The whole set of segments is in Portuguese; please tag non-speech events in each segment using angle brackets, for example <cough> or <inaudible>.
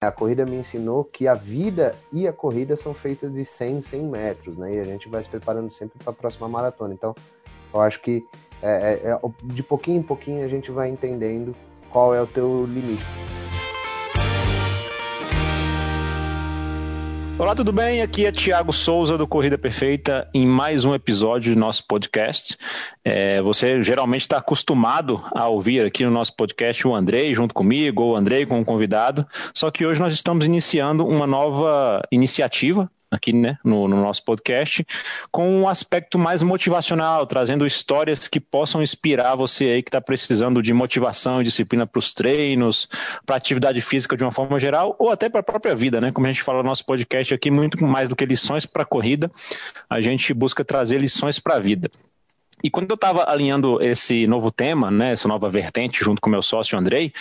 A corrida me ensinou que a vida e a corrida são feitas de 100, 100 metros, né? E a gente vai se preparando sempre para a próxima maratona. Então, eu acho que é, é, é, de pouquinho em pouquinho a gente vai entendendo qual é o teu limite. Olá, tudo bem? Aqui é Tiago Souza do Corrida Perfeita em mais um episódio do nosso podcast. É, você geralmente está acostumado a ouvir aqui no nosso podcast o Andrei junto comigo, ou o Andrei com um convidado, só que hoje nós estamos iniciando uma nova iniciativa aqui né, no, no, nosso podcast, com um aspecto mais motivacional, trazendo histórias que possam inspirar você aí que está precisando de motivação e disciplina para os treinos, para atividade física de uma forma geral, ou até para a própria vida, né? Como a gente fala no nosso podcast aqui, muito mais do que lições para corrida, a gente busca trazer lições para a vida. E quando eu estava alinhando esse novo tema, né, essa nova vertente, junto com meu sócio Andrei,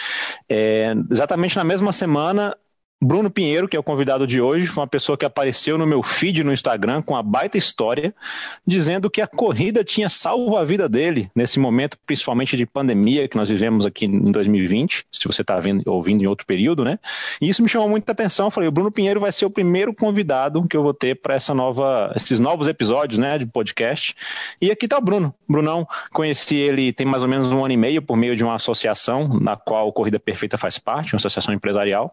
é, exatamente na mesma semana Bruno Pinheiro, que é o convidado de hoje, foi uma pessoa que apareceu no meu feed no Instagram com uma baita história, dizendo que a corrida tinha salvo a vida dele nesse momento, principalmente de pandemia que nós vivemos aqui em 2020, se você está ouvindo em outro período, né? E isso me chamou muita atenção. Eu falei, o Bruno Pinheiro vai ser o primeiro convidado que eu vou ter para essa nova, esses novos episódios, né, de podcast. E aqui está o Bruno. Brunão, conheci ele tem mais ou menos um ano e meio por meio de uma associação na qual Corrida Perfeita faz parte, uma associação empresarial.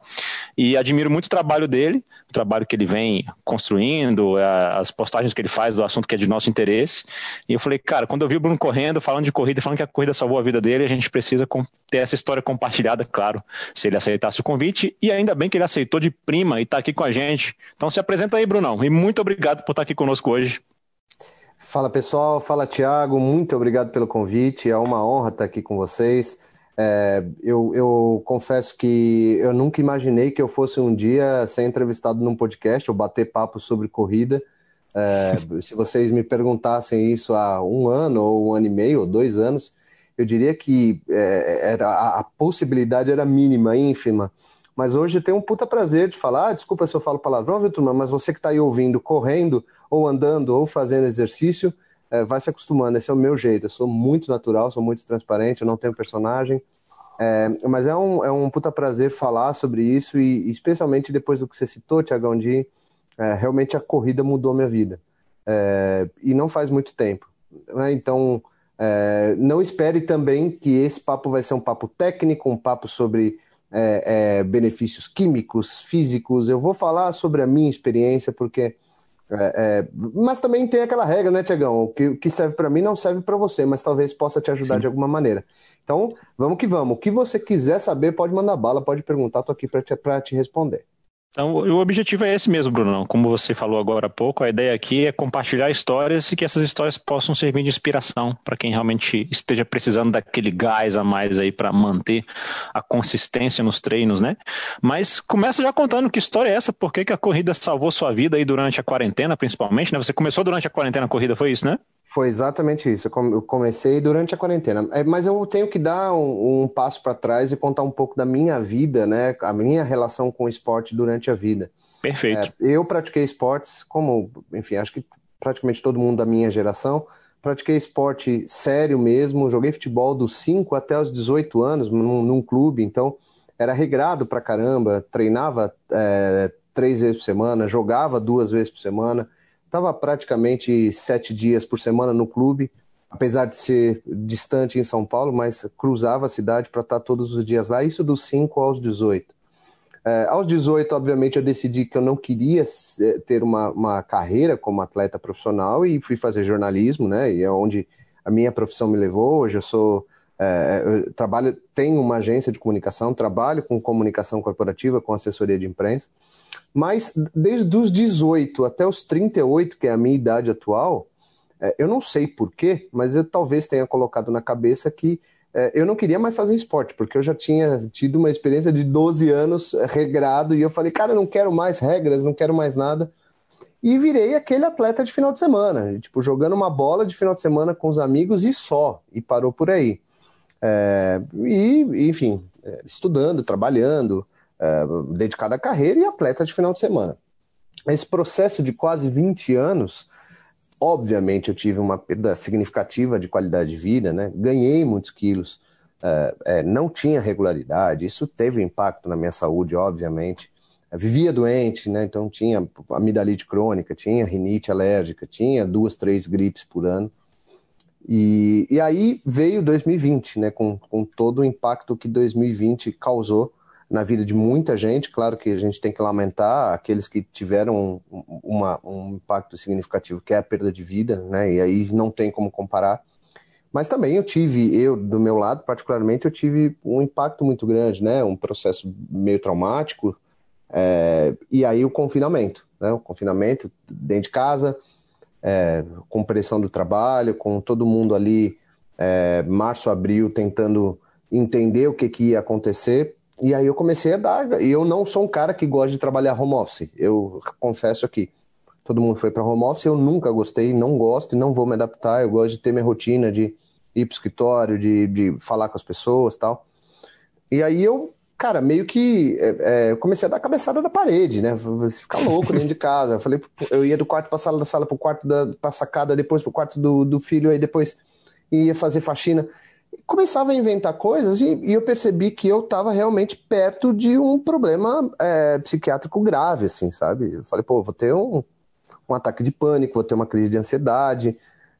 E admiro muito o trabalho dele, o trabalho que ele vem construindo, as postagens que ele faz do assunto que é de nosso interesse. E eu falei, cara, quando eu vi o Bruno correndo, falando de corrida, falando que a corrida salvou a vida dele, a gente precisa ter essa história compartilhada, claro, se ele aceitasse o convite. E ainda bem que ele aceitou de prima e está aqui com a gente. Então se apresenta aí, Brunão. E muito obrigado por estar aqui conosco hoje. Fala pessoal, fala Tiago, muito obrigado pelo convite, é uma honra estar aqui com vocês. É, eu, eu, confesso que eu nunca imaginei que eu fosse um dia ser entrevistado num podcast ou bater papo sobre corrida. É, <laughs> se vocês me perguntassem isso há um ano, ou um ano e meio, ou dois anos, eu diria que é, era, a, possibilidade era mínima, ínfima. Mas hoje tem um puta prazer de falar. Ah, desculpa se eu falo palavrão, viu? Mas você que está aí ouvindo, correndo, ou andando, ou fazendo exercício, é, vai se acostumando. Esse é o meu jeito. Eu sou muito natural, sou muito transparente, eu não tenho personagem. É, mas é um, é um puta prazer falar sobre isso e especialmente depois do que você citou, Tiagão, de é, realmente a corrida mudou minha vida. É, e não faz muito tempo. Né? Então, é, não espere também que esse papo vai ser um papo técnico, um papo sobre é, é, benefícios químicos, físicos. Eu vou falar sobre a minha experiência, porque é, é, mas também tem aquela regra, né, Tiagão? O que, que serve para mim não serve para você, mas talvez possa te ajudar Sim. de alguma maneira. Então, vamos que vamos. O que você quiser saber, pode mandar bala, pode perguntar, estou aqui para te, te responder. Então, o objetivo é esse mesmo, Bruno. Como você falou agora há pouco, a ideia aqui é compartilhar histórias e que essas histórias possam servir de inspiração para quem realmente esteja precisando daquele gás a mais aí para manter a consistência nos treinos, né? Mas começa já contando que história é essa, por que, que a corrida salvou sua vida aí durante a quarentena, principalmente, né? Você começou durante a quarentena a corrida, foi isso, né? Foi exatamente isso. Eu comecei durante a quarentena. É, mas eu tenho que dar um, um passo para trás e contar um pouco da minha vida, né? A minha relação com o esporte durante a vida. Perfeito. É, eu pratiquei esportes, como, enfim, acho que praticamente todo mundo da minha geração. Pratiquei esporte sério mesmo. Joguei futebol dos 5 até os 18 anos num, num clube. Então, era regrado pra caramba. Treinava é, três vezes por semana, jogava duas vezes por semana Estava praticamente sete dias por semana no clube, apesar de ser distante em São Paulo, mas cruzava a cidade para estar todos os dias lá, isso dos 5 aos 18. É, aos 18, obviamente, eu decidi que eu não queria ter uma, uma carreira como atleta profissional e fui fazer jornalismo, né? E é onde a minha profissão me levou. Hoje eu sou é, eu trabalho, tenho uma agência de comunicação, trabalho com comunicação corporativa, com assessoria de imprensa. Mas desde os 18 até os 38, que é a minha idade atual, é, eu não sei porquê, mas eu talvez tenha colocado na cabeça que é, eu não queria mais fazer esporte, porque eu já tinha tido uma experiência de 12 anos é, regrado, e eu falei, cara, eu não quero mais regras, não quero mais nada. E virei aquele atleta de final de semana, tipo, jogando uma bola de final de semana com os amigos e só, e parou por aí. É, e, enfim, estudando, trabalhando, é, dedicado à carreira e atleta de final de semana. Esse processo de quase 20 anos, obviamente eu tive uma perda significativa de qualidade de vida, né? ganhei muitos quilos, é, é, não tinha regularidade, isso teve impacto na minha saúde, obviamente. vivia doente, né? Então tinha amidalite crônica, tinha rinite alérgica, tinha duas, três gripes por ano. E, e aí veio 2020, né? Com, com todo o impacto que 2020 causou na vida de muita gente. Claro que a gente tem que lamentar aqueles que tiveram uma, um impacto significativo, que é a perda de vida, né? E aí não tem como comparar. Mas também eu tive, eu do meu lado particularmente, eu tive um impacto muito grande, né? Um processo meio traumático, é, e aí o confinamento, né? O confinamento dentro de casa, é, com pressão do trabalho, com todo mundo ali, é, março, abril, tentando entender o que, que ia acontecer. E aí eu comecei a dar. E eu não sou um cara que gosta de trabalhar home office. Eu confesso aqui. Todo mundo foi para home office, eu nunca gostei, não gosto e não vou me adaptar. Eu gosto de ter minha rotina de ir para o escritório, de, de falar com as pessoas tal. E aí eu cara, meio que é, é, comecei a dar cabeçada na parede, né? Você ficar louco dentro de casa. Eu falei, eu ia do quarto para sala, da sala para o quarto da pra sacada, depois para o quarto do, do filho, aí depois ia fazer faxina. Começava a inventar coisas e, e eu percebi que eu estava realmente perto de um problema é, psiquiátrico grave, assim, sabe? Eu falei, pô, vou ter um, um ataque de pânico, vou ter uma crise de ansiedade,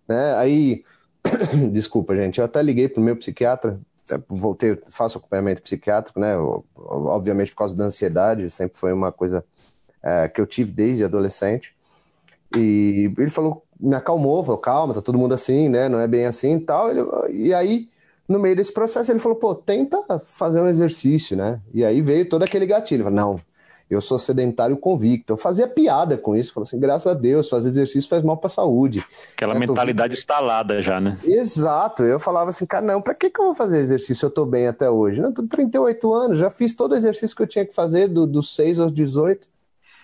né? Aí, <clears throat> desculpa, gente, eu até liguei pro meu psiquiatra é, voltei, faço acompanhamento psiquiátrico, né? Obviamente por causa da ansiedade, sempre foi uma coisa é, que eu tive desde adolescente. E ele falou, me acalmou, falou, calma, tá todo mundo assim, né? Não é bem assim e tal. Ele, e aí, no meio desse processo, ele falou, pô, tenta fazer um exercício, né? E aí veio todo aquele gatilho. Falei, não, eu sou sedentário convicto. Eu fazia piada com isso, falei assim, graças a Deus, fazer exercício faz mal para a saúde. Aquela é, mentalidade tô... instalada já, né? Exato. Eu falava assim, cara, não, para que, que eu vou fazer exercício eu tô bem até hoje? Não, tô 38 anos, já fiz todo o exercício que eu tinha que fazer do, dos 6 aos 18.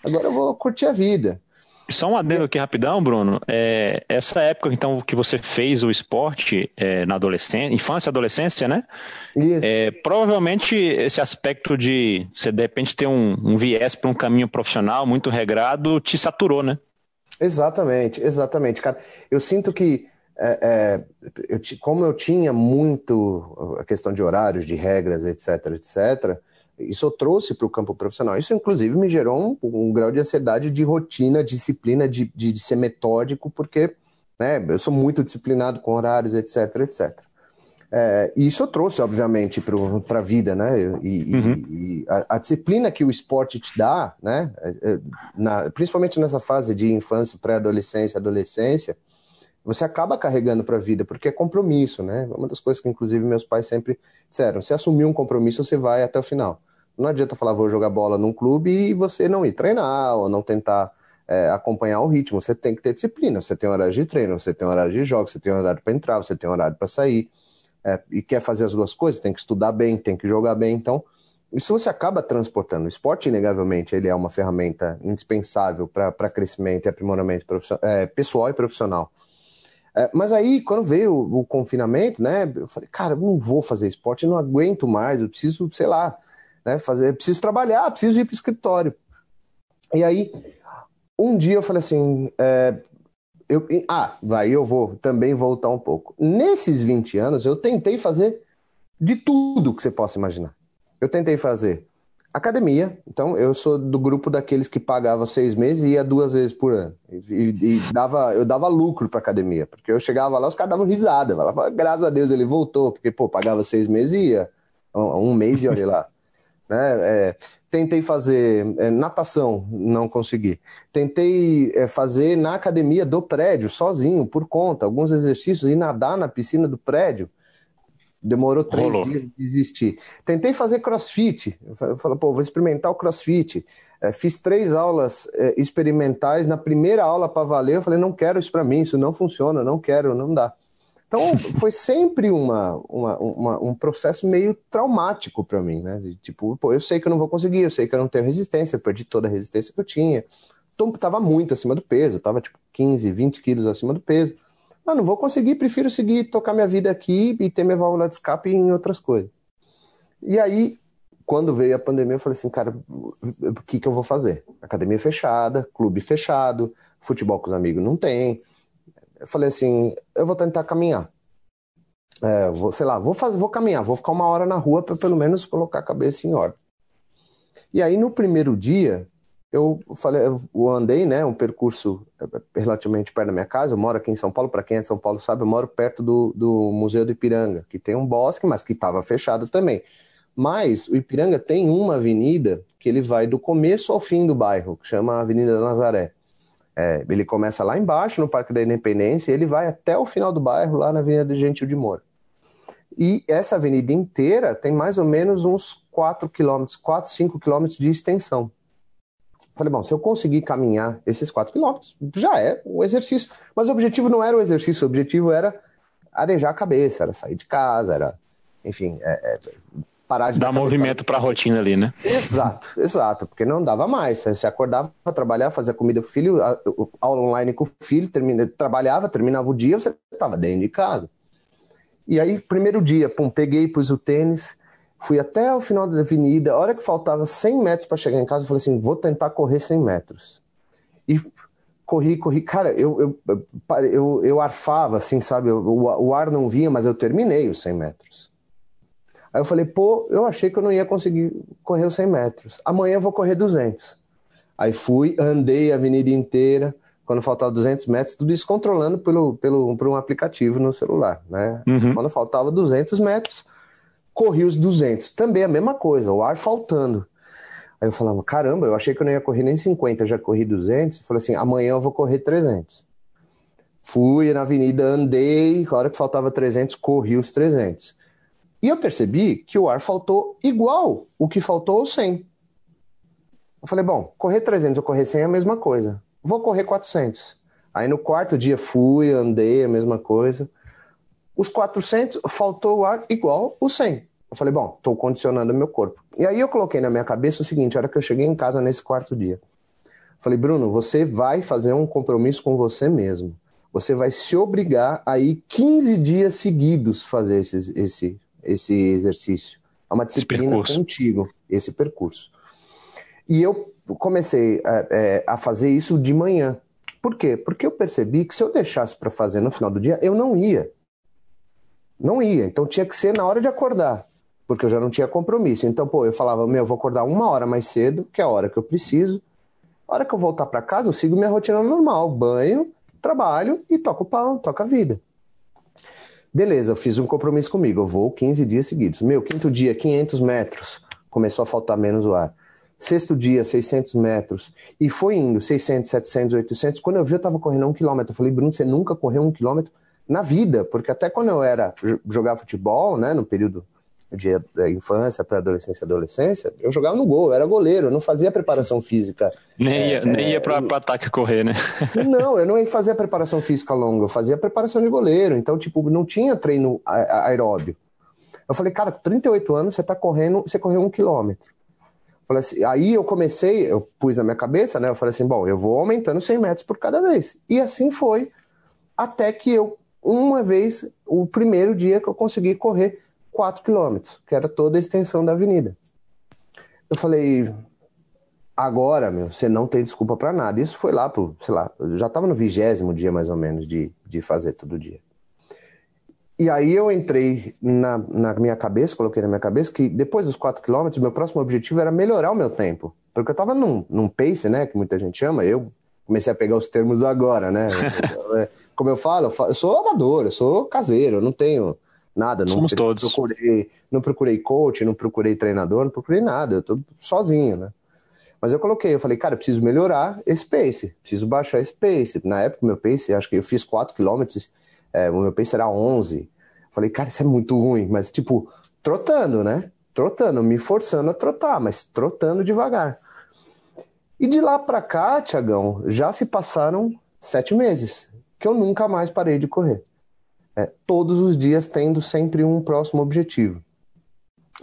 Agora eu vou curtir a vida. Só um adendo aqui rapidão, Bruno. É, essa época, então, que você fez o esporte é, na adolescência, infância e adolescência, né? Isso. É, provavelmente esse aspecto de você de repente ter um, um viés para um caminho profissional muito regrado te saturou, né? Exatamente, exatamente, cara. Eu sinto que é, é, eu, como eu tinha muito a questão de horários, de regras, etc, etc, isso eu trouxe para o campo profissional. Isso, inclusive, me gerou um, um grau de ansiedade de rotina, disciplina, de, de, de, ser metódico, porque né, eu sou muito disciplinado com horários, etc, etc. É, e isso eu trouxe, obviamente, para a vida, né? E, uhum. e, e a, a, disciplina que o esporte te dá, né? É, é, na, principalmente nessa fase de infância, pré-adolescência, adolescência, você acaba carregando para a vida, porque é compromisso, né? Uma das coisas que, inclusive, meus pais sempre disseram: se assumir um compromisso, você vai até o final. Não adianta falar, vou jogar bola num clube e você não ir treinar ou não tentar é, acompanhar o ritmo. Você tem que ter disciplina. Você tem horário de treino, você tem horário de jogo, você tem horário para entrar, você tem horário para sair. É, e quer fazer as duas coisas, tem que estudar bem, tem que jogar bem. Então, isso você acaba transportando. O esporte, inegavelmente, ele é uma ferramenta indispensável para crescimento e aprimoramento é, pessoal e profissional. É, mas aí, quando veio o, o, confinamento, né, eu falei, cara, eu não vou fazer esporte, não aguento mais, eu preciso, sei lá, né? Fazer, preciso trabalhar, preciso ir para o escritório. E aí, um dia eu falei assim, é, eu, ah, vai, eu vou também voltar um pouco. Nesses 20 anos, eu tentei fazer de tudo que você possa imaginar. Eu tentei fazer academia, então eu sou do grupo daqueles que pagava seis meses e ia duas vezes por ano. E, e dava, eu dava lucro para academia, porque eu chegava lá, os caras davam risada, falava, graças a Deus ele voltou, porque, pô, pagava seis meses e ia um, um mês e olha lá. Né? É, tentei fazer é, natação, não consegui. Tentei é, fazer na academia do prédio, sozinho, por conta, alguns exercícios, e nadar na piscina do prédio. Demorou três Rolou. dias de desistir. Tentei fazer crossfit. Eu falei, pô, vou experimentar o crossfit. É, fiz três aulas é, experimentais. Na primeira aula para valer, eu falei, não quero isso para mim, isso não funciona, não quero, não dá. Então, <laughs> foi sempre uma, uma, uma, um processo meio traumático para mim, né? De, tipo, pô, eu sei que eu não vou conseguir, eu sei que eu não tenho resistência, eu perdi toda a resistência que eu tinha. Então, tava muito acima do peso, tava tipo 15, 20 quilos acima do peso. Mas não vou conseguir, prefiro seguir, tocar minha vida aqui e ter minha válvula de escape em outras coisas. E aí, quando veio a pandemia, eu falei assim, cara, o que, que eu vou fazer? Academia fechada, clube fechado, futebol com os amigos não tem eu falei assim, eu vou tentar caminhar. É, vou, sei lá, vou fazer, vou caminhar, vou ficar uma hora na rua para pelo menos colocar a cabeça em ordem. E aí no primeiro dia, eu falei, eu andei, né, um percurso é, relativamente perto da minha casa. Eu moro aqui em São Paulo, para quem é de São Paulo sabe, eu moro perto do, do Museu do Ipiranga, que tem um bosque, mas que estava fechado também. Mas o Ipiranga tem uma avenida que ele vai do começo ao fim do bairro, que chama Avenida da Nazaré. É, ele começa lá embaixo, no Parque da Independência, e ele vai até o final do bairro, lá na Avenida Gentil de Moura. E essa avenida inteira tem mais ou menos uns 4 quilômetros, 4, 5 quilômetros de extensão. Falei, bom, se eu conseguir caminhar esses 4 quilômetros, já é um exercício. Mas o objetivo não era o exercício, o objetivo era arejar a cabeça, era sair de casa, era, enfim, é, é, parar de dar movimento para a rotina ali, né? Exato, exato, porque não dava mais. Você acordava para trabalhar, fazia comida pro filho, aula online com o filho, termina, trabalhava, terminava o dia, você estava dentro de casa. E aí, primeiro dia, pum, peguei, pus o tênis, fui até o final da avenida. A hora que faltava 100 metros para chegar em casa, eu falei assim: vou tentar correr 100 metros. E corri, corri. Cara, eu, eu, eu, eu arfava, assim, sabe? O, o ar não vinha, mas eu terminei os 100 metros. Aí eu falei, pô, eu achei que eu não ia conseguir correr os 100 metros. Amanhã eu vou correr 200. Aí fui, andei a avenida inteira, quando faltava 200 metros, tudo isso controlando pelo, pelo, por um aplicativo no celular, né? Uhum. Quando faltava 200 metros, corri os 200. Também a mesma coisa, o ar faltando. Aí eu falava, caramba, eu achei que eu não ia correr nem 50, já corri 200. Eu falei assim, amanhã eu vou correr 300. Fui na avenida, andei, a hora que faltava 300, corri os 300. E eu percebi que o ar faltou igual o que faltou 100. Eu falei, bom, correr 300 ou correr 100 é a mesma coisa. Vou correr 400. Aí no quarto dia fui, andei, a mesma coisa. Os 400 faltou o ar igual o 100. Eu falei, bom, estou condicionando meu corpo. E aí eu coloquei na minha cabeça o seguinte, a hora que eu cheguei em casa nesse quarto dia. Falei, Bruno, você vai fazer um compromisso com você mesmo. Você vai se obrigar a ir 15 dias seguidos fazer esse, esse esse exercício. É uma disciplina contigo, esse percurso. E eu comecei a, é, a fazer isso de manhã. Por quê? Porque eu percebi que se eu deixasse para fazer no final do dia, eu não ia. Não ia. Então tinha que ser na hora de acordar, porque eu já não tinha compromisso. Então, pô, eu falava, meu, eu vou acordar uma hora mais cedo, que é a hora que eu preciso. A hora que eu voltar para casa, eu sigo minha rotina normal: banho, trabalho e toco o pau, toco a vida. Beleza, eu fiz um compromisso comigo, eu vou 15 dias seguidos. Meu, quinto dia, 500 metros, começou a faltar menos o ar. Sexto dia, 600 metros. E foi indo, 600, 700, 800. Quando eu vi, eu tava correndo um quilômetro. Eu falei, Bruno, você nunca correu um quilômetro na vida. Porque até quando eu era jogar futebol, né, no período de infância, pré-adolescência, adolescência, eu jogava no gol, eu era goleiro, eu não fazia preparação física. Nem ia, é, nem ia é, para ataque correr, né? <laughs> não, eu não fazia preparação física longa, eu fazia preparação de goleiro, então, tipo, não tinha treino aeróbio. Eu falei, cara, com 38 anos você tá correndo, você correu um quilômetro. Assim, aí eu comecei, eu pus na minha cabeça, né? Eu falei assim, bom, eu vou aumentando 100 metros por cada vez. E assim foi, até que eu, uma vez, o primeiro dia que eu consegui correr 4 quilômetros, que era toda a extensão da avenida. Eu falei, agora, meu, você não tem desculpa para nada. Isso foi lá pro, sei lá, eu já estava no vigésimo dia mais ou menos de, de fazer todo dia. E aí eu entrei na, na minha cabeça, coloquei na minha cabeça que depois dos 4 quilômetros, meu próximo objetivo era melhorar o meu tempo. Porque eu estava num, num pace, né, que muita gente chama, eu comecei a pegar os termos agora, né? <laughs> Como eu falo, eu sou amador, eu sou caseiro, eu não tenho Nada, não Somos todos. procurei, não procurei coach, não procurei treinador, não procurei nada, eu tô sozinho, né? Mas eu coloquei, eu falei, cara, eu preciso melhorar esse pace, preciso baixar esse pace. Na época, meu pace, acho que eu fiz 4 km, é, o meu pace era 11. Eu falei, cara, isso é muito ruim, mas tipo, trotando, né? Trotando, me forçando a trotar, mas trotando devagar. E de lá para cá, Tiagão, já se passaram sete meses que eu nunca mais parei de correr é, todos os dias tendo sempre um próximo objetivo.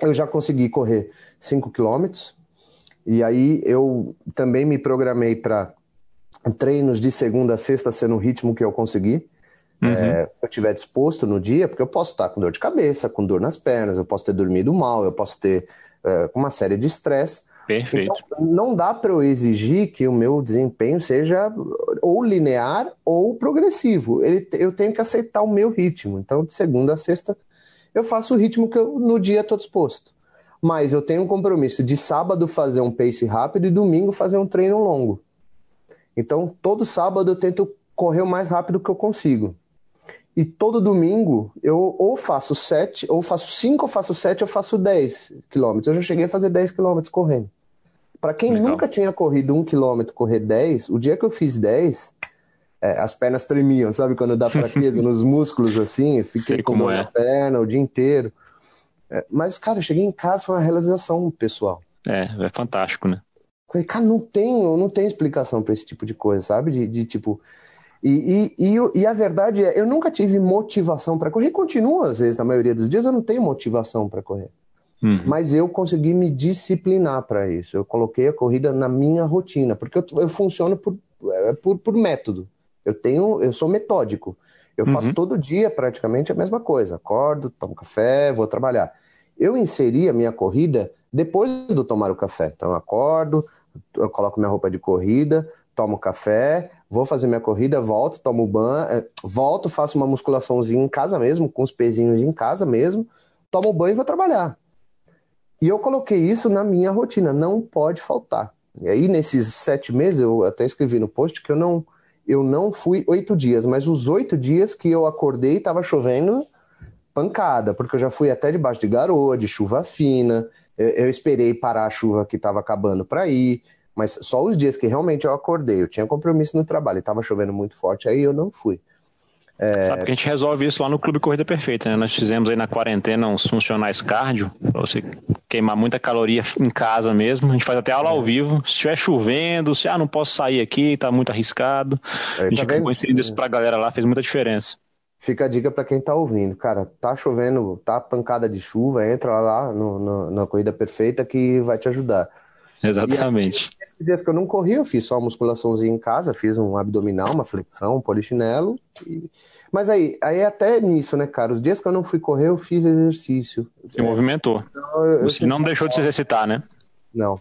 Eu já consegui correr 5 quilômetros, e aí eu também me programei para treinos de segunda a sexta ser no ritmo que eu consegui. Uhum. É, eu estiver disposto no dia, porque eu posso estar com dor de cabeça, com dor nas pernas, eu posso ter dormido mal, eu posso ter é, uma série de estresse. Perfeito. Então, não dá para eu exigir que o meu desempenho seja ou linear ou progressivo. Ele, eu tenho que aceitar o meu ritmo. Então, de segunda a sexta, eu faço o ritmo que eu, no dia estou disposto. mas eu tenho um compromisso de sábado fazer um pace rápido e domingo fazer um treino longo. Então, todo sábado eu tento correr o mais rápido que eu consigo. E todo domingo eu ou faço sete, ou faço cinco, ou faço sete, ou faço dez quilômetros. Eu já cheguei a fazer dez quilômetros correndo. Para quem Legal. nunca tinha corrido um quilômetro, correr dez, o dia que eu fiz dez, é, as pernas tremiam, sabe? Quando dá fraqueza <laughs> nos músculos assim, eu fiquei com dor é. na perna o dia inteiro. É, mas, cara, eu cheguei em casa, foi uma realização pessoal. É, é fantástico, né? Falei, cara, não tem, não tem explicação para esse tipo de coisa, sabe? De, de tipo, e, e, e, e, a verdade é, eu nunca tive motivação para correr. Continua, às vezes, na maioria dos dias, eu não tenho motivação para correr. Uhum. Mas eu consegui me disciplinar para isso. Eu coloquei a corrida na minha rotina, porque eu, eu funciono por, é, por, por, método. Eu tenho, eu sou metódico. Eu uhum. faço todo dia praticamente a mesma coisa. Acordo, tomo café, vou trabalhar. Eu inseri a minha corrida depois do tomar o café. Então eu acordo, eu coloco minha roupa de corrida, tomo café, vou fazer minha corrida, volto, tomo banho, é, volto, faço uma musculaçãozinha em casa mesmo, com os pezinhos em casa mesmo, tomo banho e vou trabalhar. E eu coloquei isso na minha rotina, não pode faltar. E aí, nesses sete meses, eu até escrevi no post que eu não, eu não fui oito dias, mas os oito dias que eu acordei estava chovendo pancada, porque eu já fui até debaixo de garoa, de chuva fina, eu, eu esperei parar a chuva que estava acabando para ir, mas só os dias que realmente eu acordei, eu tinha compromisso no trabalho e estava chovendo muito forte, aí eu não fui. É... Sabe que a gente resolve isso lá no Clube Corrida Perfeita, né? Nós fizemos aí na quarentena uns funcionais cardio, pra você queimar muita caloria em casa mesmo. A gente faz até aula ao vivo. Se estiver chovendo, se ah, não posso sair aqui, tá muito arriscado. É, a gente tá acabou inserindo isso pra galera lá, fez muita diferença. Fica a dica para quem tá ouvindo. Cara, tá chovendo, tá pancada de chuva, entra lá no, no, na Corrida Perfeita que vai te ajudar. <laughs> Exatamente. Aí, esses dias que eu não corri, eu fiz só uma musculaçãozinha em casa, fiz um abdominal, uma flexão, um polichinelo. E... Mas aí, aí é até nisso, né, cara? Os dias que eu não fui correr, eu fiz exercício. Se é. movimentou. Então, eu, Você não deixou de se exercitar, né? Não.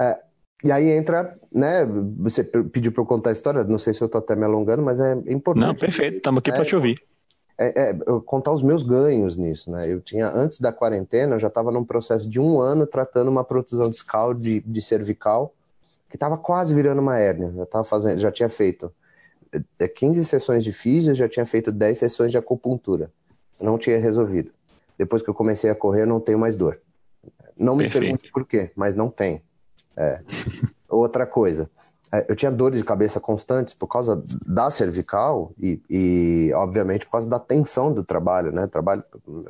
É, e aí entra, né? Você pediu para eu contar a história, não sei se eu estou até me alongando, mas é importante. Não, perfeito, estamos aqui é, para te ouvir é, é, contar os meus ganhos nisso, né? Eu tinha, antes da quarentena, eu já estava num processo de um ano tratando uma protusão discal de, de cervical, que estava quase virando uma hérnia. Já, tava fazendo, já tinha feito 15 é, sessões de físio, já tinha feito 10 sessões de acupuntura. Não tinha resolvido. Depois que eu comecei a correr, eu não tenho mais dor. Não me Perfeito. pergunte por quê, mas não tem. É. <laughs> Outra coisa, é, eu tinha dores de cabeça constantes por causa da cervical e, e, obviamente, por causa da tensão do trabalho, né? Trabalho,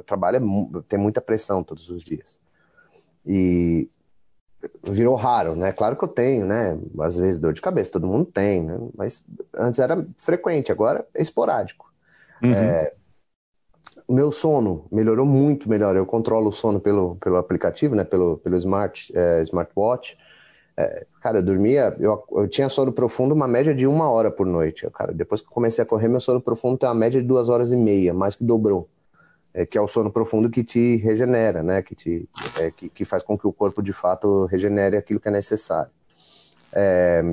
trabalho é, tem muita pressão todos os dias. E virou raro, né? Claro que eu tenho, né? Às vezes dor de cabeça, todo mundo tem, né? Mas antes era frequente, agora é esporádico. Uhum. É, meu sono melhorou muito melhor. Eu controlo o sono pelo, pelo aplicativo, né? Pelo, pelo smart, é, smartwatch. É, cara, eu dormia, eu, eu tinha sono profundo uma média de uma hora por noite. Cara, depois que comecei a correr, meu sono profundo tem uma média de duas horas e meia, mais que dobrou. É, que é o sono profundo que te regenera, né? Que, te, é, que, que, faz com que o corpo de fato regenere aquilo que é necessário. É,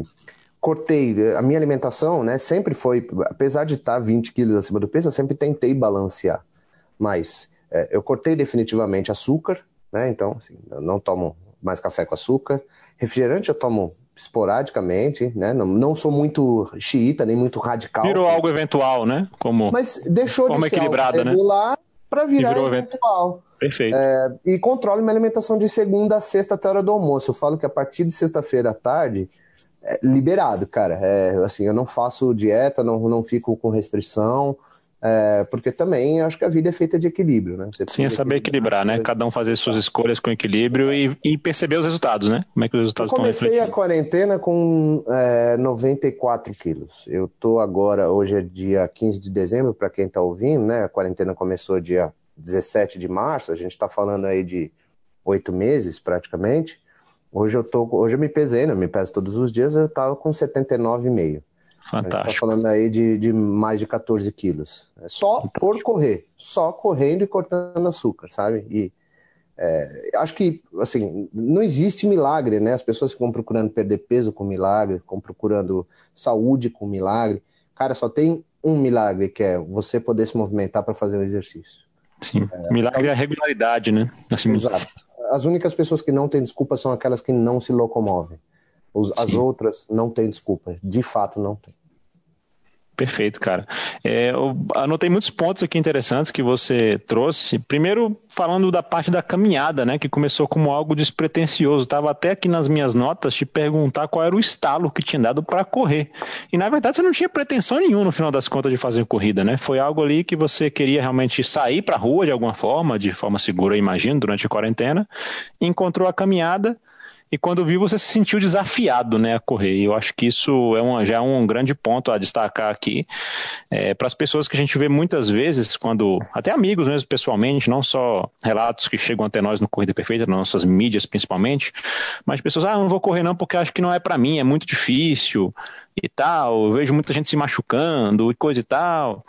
cortei, a minha alimentação, né? Sempre foi, apesar de estar 20 quilos acima do peso, eu sempre tentei balancear. Mas é, eu cortei definitivamente açúcar, né? Então, assim, eu não tomo mais café com açúcar. Refrigerante eu tomo esporadicamente, né? Não, não sou muito xiita, nem muito radical. Virou algo eventual, né? Como Mas deixou de ser equilibrada, algo regular né? para virar eventual. Perfeito. É, e controlo minha alimentação de segunda a sexta até a hora do almoço. Eu falo que a partir de sexta-feira à tarde é liberado, cara. É, assim, eu não faço dieta, não, não fico com restrição. É, porque também acho que a vida é feita de equilíbrio, né? Você Sim, é saber equilibrar, né? Cada um fazer suas escolhas com equilíbrio e, e perceber os resultados, né? Como é que os resultados eu comecei estão a quarentena com é, 94 quilos. Eu tô agora, hoje é dia 15 de dezembro, para quem tá ouvindo, né? A quarentena começou dia 17 de março, a gente está falando aí de oito meses praticamente. Hoje eu tô, hoje eu me pesei, né? Eu me peso todos os dias, eu tava com 79,5. Fantástico. A gente tá falando aí de, de mais de 14 quilos. É só Fantástico. por correr. Só correndo e cortando açúcar, sabe? E é, acho que, assim, não existe milagre, né? As pessoas ficam procurando perder peso com milagre, ficam procurando saúde com milagre. Cara, só tem um milagre, que é você poder se movimentar para fazer um exercício. Sim. É, milagre é a regularidade, né? Assim, Exato. as únicas pessoas que não têm desculpa são aquelas que não se locomovem. As Sim. outras não têm desculpa. De fato, não tem. Perfeito, cara. É, eu anotei muitos pontos aqui interessantes que você trouxe. Primeiro, falando da parte da caminhada, né, que começou como algo despretensioso. Estava até aqui nas minhas notas te perguntar qual era o estalo que tinha dado para correr. E na verdade você não tinha pretensão nenhuma no final das contas de fazer corrida, né? Foi algo ali que você queria realmente sair para a rua de alguma forma, de forma segura, imagino, durante a quarentena. Encontrou a caminhada e quando viu você se sentiu desafiado né, a correr. E eu acho que isso é uma, já é um grande ponto a destacar aqui é, para as pessoas que a gente vê muitas vezes, quando até amigos mesmo pessoalmente, não só relatos que chegam até nós no Corrida Perfeita, nas nossas mídias principalmente, mas pessoas, ah, não vou correr não porque acho que não é para mim, é muito difícil e tal, eu vejo muita gente se machucando e coisa e tal.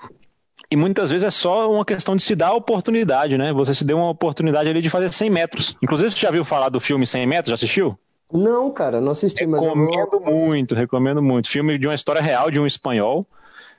E muitas vezes é só uma questão de se dar a oportunidade, né? Você se deu uma oportunidade ali de fazer 100 metros. Inclusive, você já viu falar do filme 100 metros? Já assistiu? Não, cara, não assisti. Recomendo mas muito, recomendo muito. Filme de uma história real de um espanhol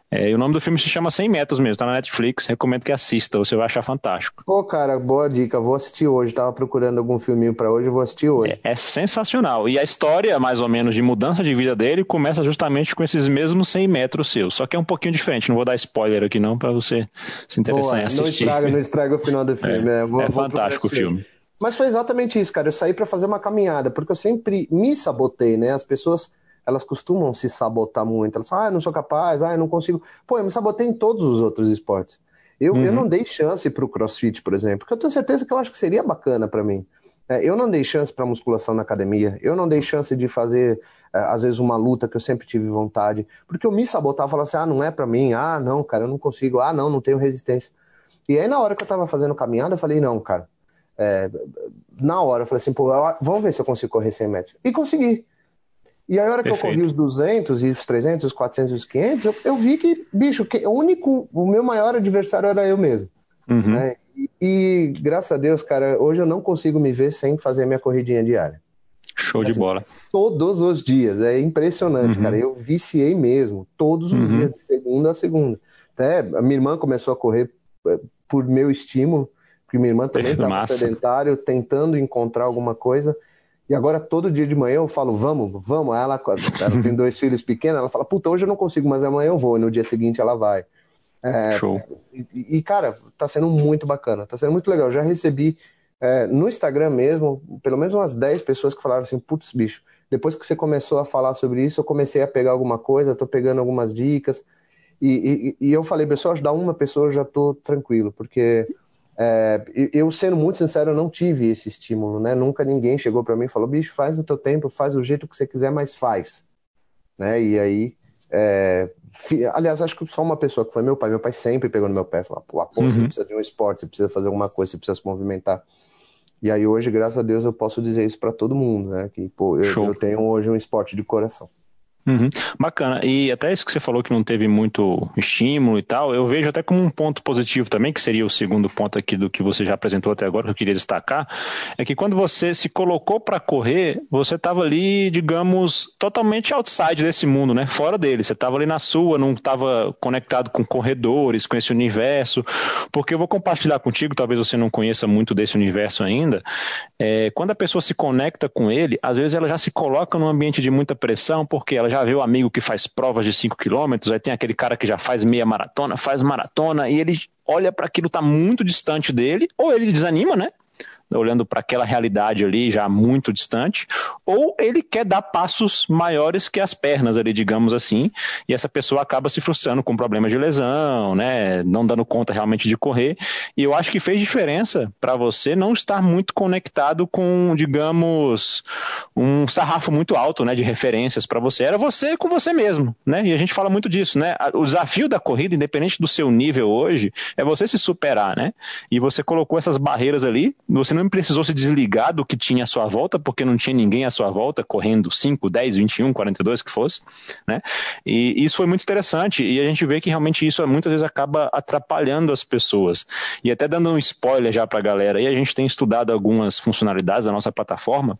é, e o nome do filme se chama 100 metros mesmo, tá na Netflix, recomendo que assista, você vai achar fantástico. Pô, cara, boa dica, vou assistir hoje, tava procurando algum filminho para hoje, vou assistir hoje. É, é, sensacional, e a história, mais ou menos, de mudança de vida dele começa justamente com esses mesmos 100 metros seus, só que é um pouquinho diferente, não vou dar spoiler aqui não, para você se interessar boa, em assistir. Não estraga, não estraga o final do <laughs> filme, é, vou, é fantástico o filme. Mas foi exatamente isso, cara, eu saí para fazer uma caminhada, porque eu sempre me sabotei, né, as pessoas elas costumam se sabotar muito. Elas falam, ah, não sou capaz, ah, eu não consigo. Pô, eu me sabotei em todos os outros esportes. Eu, uhum. eu não dei chance para o crossfit, por exemplo, porque eu tenho certeza que eu acho que seria bacana para mim. É, eu não dei chance para musculação na academia, eu não dei chance de fazer, é, às vezes, uma luta que eu sempre tive vontade, porque eu me sabotava, falava assim, ah, não é para mim, ah, não, cara, eu não consigo, ah, não, não tenho resistência. E aí, na hora que eu estava fazendo caminhada, eu falei, não, cara, é, na hora, eu falei assim, pô, vamos ver se eu consigo correr 100 metros. E consegui. E aí, a hora que Perfeito. eu corri os 200 e os 300, os 400 e os 500, eu, eu vi que, bicho, que o único, o meu maior adversário era eu mesmo. Uhum. Né? E, e, graças a Deus, cara, hoje eu não consigo me ver sem fazer minha corridinha diária. Show assim, de bola. Todos os dias, é impressionante, uhum. cara. Eu viciei mesmo, todos os uhum. dias, de segunda a segunda. Até a minha irmã começou a correr eh, por meu estímulo, porque minha irmã também <laughs> estava sedentário, tentando encontrar alguma coisa. E agora, todo dia de manhã, eu falo, vamos, vamos. Ela, ela tem <laughs> dois filhos pequenos, ela fala, puta, hoje eu não consigo, mas amanhã eu vou. E no dia seguinte ela vai. É, Show. E, e, cara, tá sendo muito bacana, tá sendo muito legal. Já recebi é, no Instagram mesmo, pelo menos umas 10 pessoas que falaram assim, putz, bicho, depois que você começou a falar sobre isso, eu comecei a pegar alguma coisa, tô pegando algumas dicas. E, e, e eu falei, pessoal, ajudar uma pessoa eu já tô tranquilo, porque é, eu, sendo muito sincero, eu não tive esse estímulo, né? Nunca ninguém chegou para mim e falou, bicho, faz no teu tempo, faz do jeito que você quiser, mas faz. Né? E aí, é... aliás, acho que só uma pessoa que foi meu pai, meu pai sempre pegou no meu pé, falou, pô, uhum. você precisa de um esporte, você precisa fazer alguma coisa, você precisa se movimentar. E aí hoje, graças a Deus, eu posso dizer isso para todo mundo, né? Que, pô, eu, eu tenho hoje um esporte de coração. Uhum. Bacana. E até isso que você falou que não teve muito estímulo e tal, eu vejo até como um ponto positivo também, que seria o segundo ponto aqui do que você já apresentou até agora, que eu queria destacar, é que quando você se colocou para correr, você estava ali, digamos, totalmente outside desse mundo, né? Fora dele. Você estava ali na sua, não estava conectado com corredores, com esse universo. Porque eu vou compartilhar contigo, talvez você não conheça muito desse universo ainda. É, quando a pessoa se conecta com ele, às vezes ela já se coloca num ambiente de muita pressão, porque ela já já vê o amigo que faz provas de 5 quilômetros, aí tem aquele cara que já faz meia maratona, faz maratona, e ele olha para aquilo tá muito distante dele, ou ele desanima, né? Olhando para aquela realidade ali já muito distante, ou ele quer dar passos maiores que as pernas ali, digamos assim, e essa pessoa acaba se frustrando com problemas de lesão, né, não dando conta realmente de correr. E eu acho que fez diferença para você não estar muito conectado com, digamos, um sarrafo muito alto, né, de referências para você. Era você com você mesmo, né? E a gente fala muito disso, né? O desafio da corrida, independente do seu nível hoje, é você se superar, né? E você colocou essas barreiras ali, você não precisou se desligar do que tinha à sua volta, porque não tinha ninguém à sua volta correndo 5, 10, 21, 42 que fosse, né? E isso foi muito interessante e a gente vê que realmente isso muitas vezes acaba atrapalhando as pessoas. E até dando um spoiler já para a galera, aí a gente tem estudado algumas funcionalidades da nossa plataforma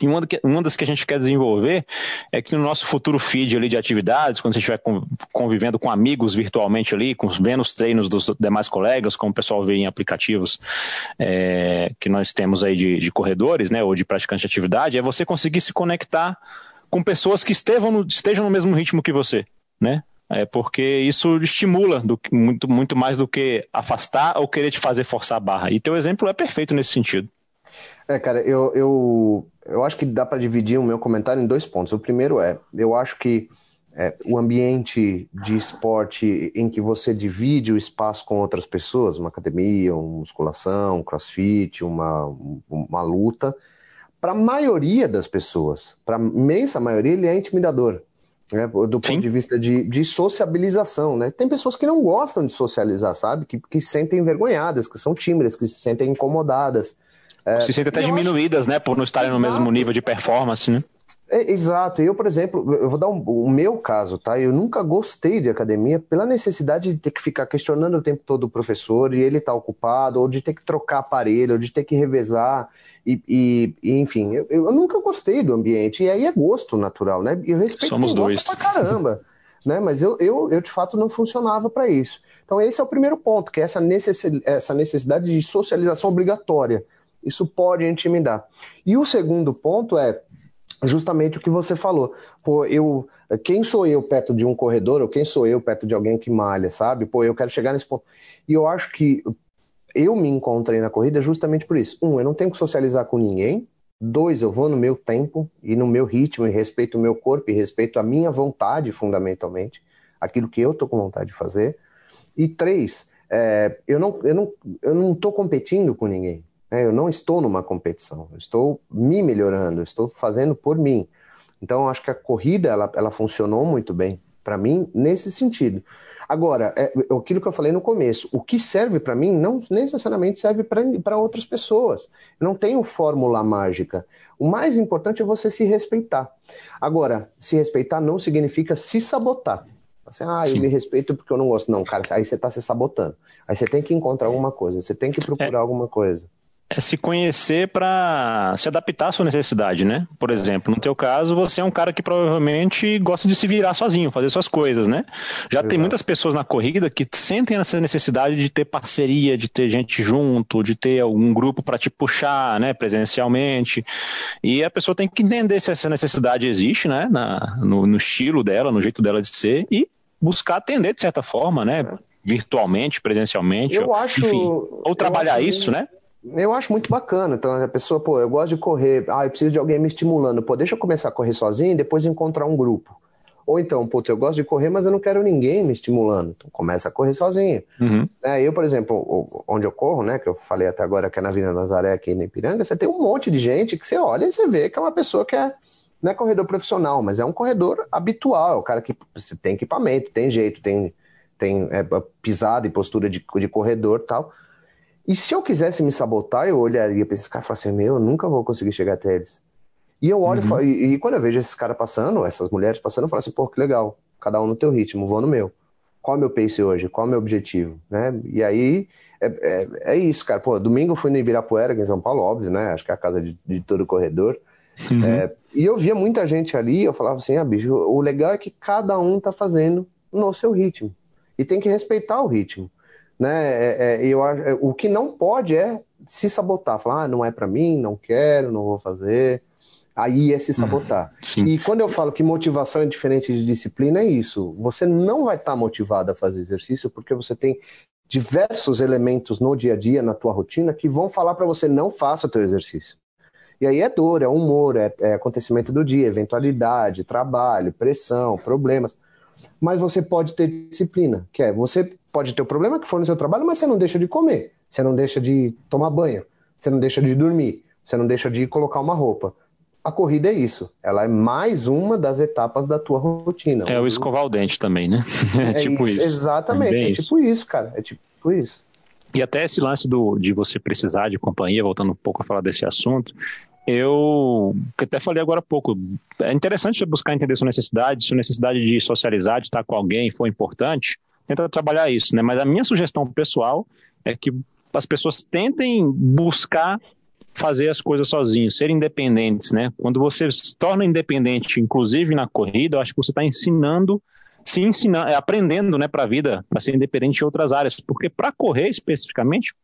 E uma, uma das que a gente quer desenvolver é que no nosso futuro feed ali de atividades, quando você estiver convivendo com amigos virtualmente ali, com, vendo os treinos dos demais colegas, como o pessoal vê em aplicativos é, que nós temos aí de, de corredores, né, ou de praticantes de atividade, é você conseguir se conectar com pessoas que estejam no, estejam no mesmo ritmo que você, né? É porque isso estimula do, muito, muito mais do que afastar ou querer te fazer forçar a barra. E teu exemplo é perfeito nesse sentido. É, cara, eu, eu, eu acho que dá para dividir o meu comentário em dois pontos. O primeiro é, eu acho que é, o ambiente de esporte em que você divide o espaço com outras pessoas, uma academia, uma musculação, um crossfit, uma, uma luta, para a maioria das pessoas, para a imensa maioria, ele é intimidador. Né, do ponto Sim. de vista de, de sociabilização, né? Tem pessoas que não gostam de socializar, sabe? Que, que se sentem envergonhadas, que são tímidas, que se sentem incomodadas. É, se sentem até diminuídas, acho... né, por não estarem Exato. no mesmo nível de performance, né? É, exato. Eu, por exemplo, eu vou dar um, o meu caso, tá? Eu nunca gostei de academia pela necessidade de ter que ficar questionando o tempo todo o professor e ele tá ocupado, ou de ter que trocar aparelho, ou de ter que revezar. E, e, e enfim, eu, eu, nunca gostei do ambiente. E aí é gosto natural, né? E eu respeito Somos dois. pra caramba. <laughs> né? Mas eu, eu, eu, de fato, não funcionava para isso. Então, esse é o primeiro ponto, que é essa necessidade de socialização obrigatória. Isso pode intimidar. E o segundo ponto é justamente o que você falou. Pô, eu, quem sou eu perto de um corredor ou quem sou eu perto de alguém que malha, sabe? Pô, eu quero chegar nesse ponto. E eu acho que eu me encontrei na corrida justamente por isso. Um, eu não tenho que socializar com ninguém. Dois, eu vou no meu tempo e no meu ritmo e respeito o meu corpo e respeito a minha vontade, fundamentalmente, aquilo que eu tô com vontade de fazer. E três, é, eu não eu não eu não estou competindo com ninguém. Né? Eu não estou numa competição, eu estou me melhorando, estou fazendo por mim. Então, acho que a corrida ela, ela funcionou muito bem para mim nesse sentido. Agora, é, aquilo que eu falei no começo, o que serve para mim não necessariamente serve para outras pessoas. Eu não tenho fórmula mágica. O mais importante é você se respeitar. Agora, se respeitar não significa se sabotar. Assim, ah, eu me respeito porque eu não gosto. Não, cara, aí você está se sabotando. Aí você tem que encontrar alguma coisa, você tem que procurar é. alguma coisa é se conhecer para se adaptar à sua necessidade, né? Por exemplo, no teu caso, você é um cara que provavelmente gosta de se virar sozinho, fazer suas coisas, né? Já Exato. tem muitas pessoas na corrida que sentem essa necessidade de ter parceria, de ter gente junto, de ter algum grupo para te puxar, né, presencialmente. E a pessoa tem que entender se essa necessidade existe, né, na, no, no estilo dela, no jeito dela de ser e buscar atender de certa forma, né? É. Virtualmente, presencialmente, eu ou, acho, enfim, ou trabalhar isso, né? Eu acho muito bacana. Então, a pessoa, pô, eu gosto de correr. Ah, eu preciso de alguém me estimulando. Pô, deixa eu começar a correr sozinho e depois encontrar um grupo. Ou então, pô, eu gosto de correr, mas eu não quero ninguém me estimulando. Então, começa a correr sozinho. Uhum. É, eu, por exemplo, onde eu corro, né, que eu falei até agora que é na Vila Nazaré, aqui em Ipiranga, você tem um monte de gente que você olha e você vê que é uma pessoa que é, não é corredor profissional, mas é um corredor habitual. É o cara que tem equipamento, tem jeito, tem, tem é, pisada e postura de, de corredor tal. E se eu quisesse me sabotar, eu olharia para esses caras e falaria assim: meu, eu nunca vou conseguir chegar até eles. E eu olho uhum. e, e, quando eu vejo esses caras passando, essas mulheres passando, eu falo assim: pô, que legal, cada um no teu ritmo, vou no meu. Qual é o meu pace hoje? Qual é o meu objetivo? Né? E aí é, é, é, isso, cara. Pô, domingo eu fui no Ibirapuera, aqui em São Paulo, óbvio, né? Acho que é a casa de, de todo corredor. Uhum. É, e eu via muita gente ali, eu falava assim: ah, bicho, o legal é que cada um tá fazendo no seu ritmo. E tem que respeitar o ritmo. Né? É, é, eu, é, o que não pode é se sabotar, falar, ah, não é para mim, não quero, não vou fazer. Aí é se uhum. sabotar. e quando eu falo que motivação é diferente de disciplina, é isso. Você não vai estar tá motivado a fazer exercício porque você tem diversos elementos no dia a dia, na tua rotina, que vão falar para você não faça o teu exercício. E aí é dor, é humor, é, é acontecimento do dia, eventualidade, trabalho, pressão, problemas. Mas você pode ter disciplina, que é você pode ter o problema que for no seu trabalho, mas você não deixa de comer, você não deixa de tomar banho, você não deixa de dormir, você não deixa de colocar uma roupa. A corrida é isso. Ela é mais uma das etapas da tua rotina. É o escovar o dente também, né? <laughs> É, é tipo isso. isso. Exatamente, é, é tipo isso, cara. É tipo isso. E até esse lance do, de você precisar de companhia, voltando um pouco a falar desse assunto, eu até falei agora há pouco, é interessante você buscar entender sua necessidade, sua necessidade de socializar, de estar com alguém foi importante, tenta trabalhar isso, né? Mas a minha sugestão pessoal é que as pessoas tentem buscar fazer as coisas sozinhos, ser independentes, né? Quando você se torna independente, inclusive na corrida, eu acho que você está ensinando, se ensinando, é, aprendendo, né, para a vida, para ser independente em outras áreas, porque para correr especificamente,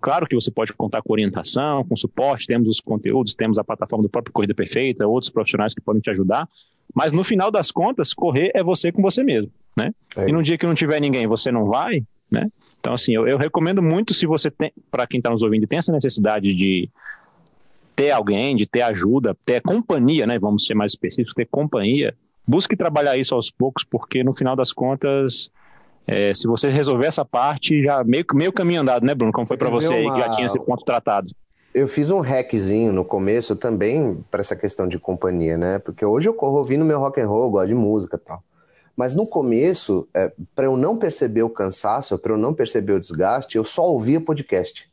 claro que você pode contar com orientação, com suporte, temos os conteúdos, temos a plataforma do próprio Corrida Perfeita, outros profissionais que podem te ajudar, mas no final das contas, correr é você com você mesmo, né? É. E no dia que não tiver ninguém, você não vai, né? Então, assim, eu, eu recomendo muito se você tem, para quem está nos ouvindo, tem essa necessidade de ter alguém, de ter ajuda, ter companhia, né? Vamos ser mais específicos, ter companhia. Busque trabalhar isso aos poucos, porque no final das contas, é, se você resolver essa parte, já meio, meio caminho andado, né, Bruno? Como foi para você uma... aí que já tinha esse ponto tratado? Eu fiz um hackzinho no começo também para essa questão de companhia, né? Porque hoje eu corro ouvindo meu rock and roll, gosto de música e tal. Mas no começo, é, para eu não perceber o cansaço, para eu não perceber o desgaste, eu só ouvia podcast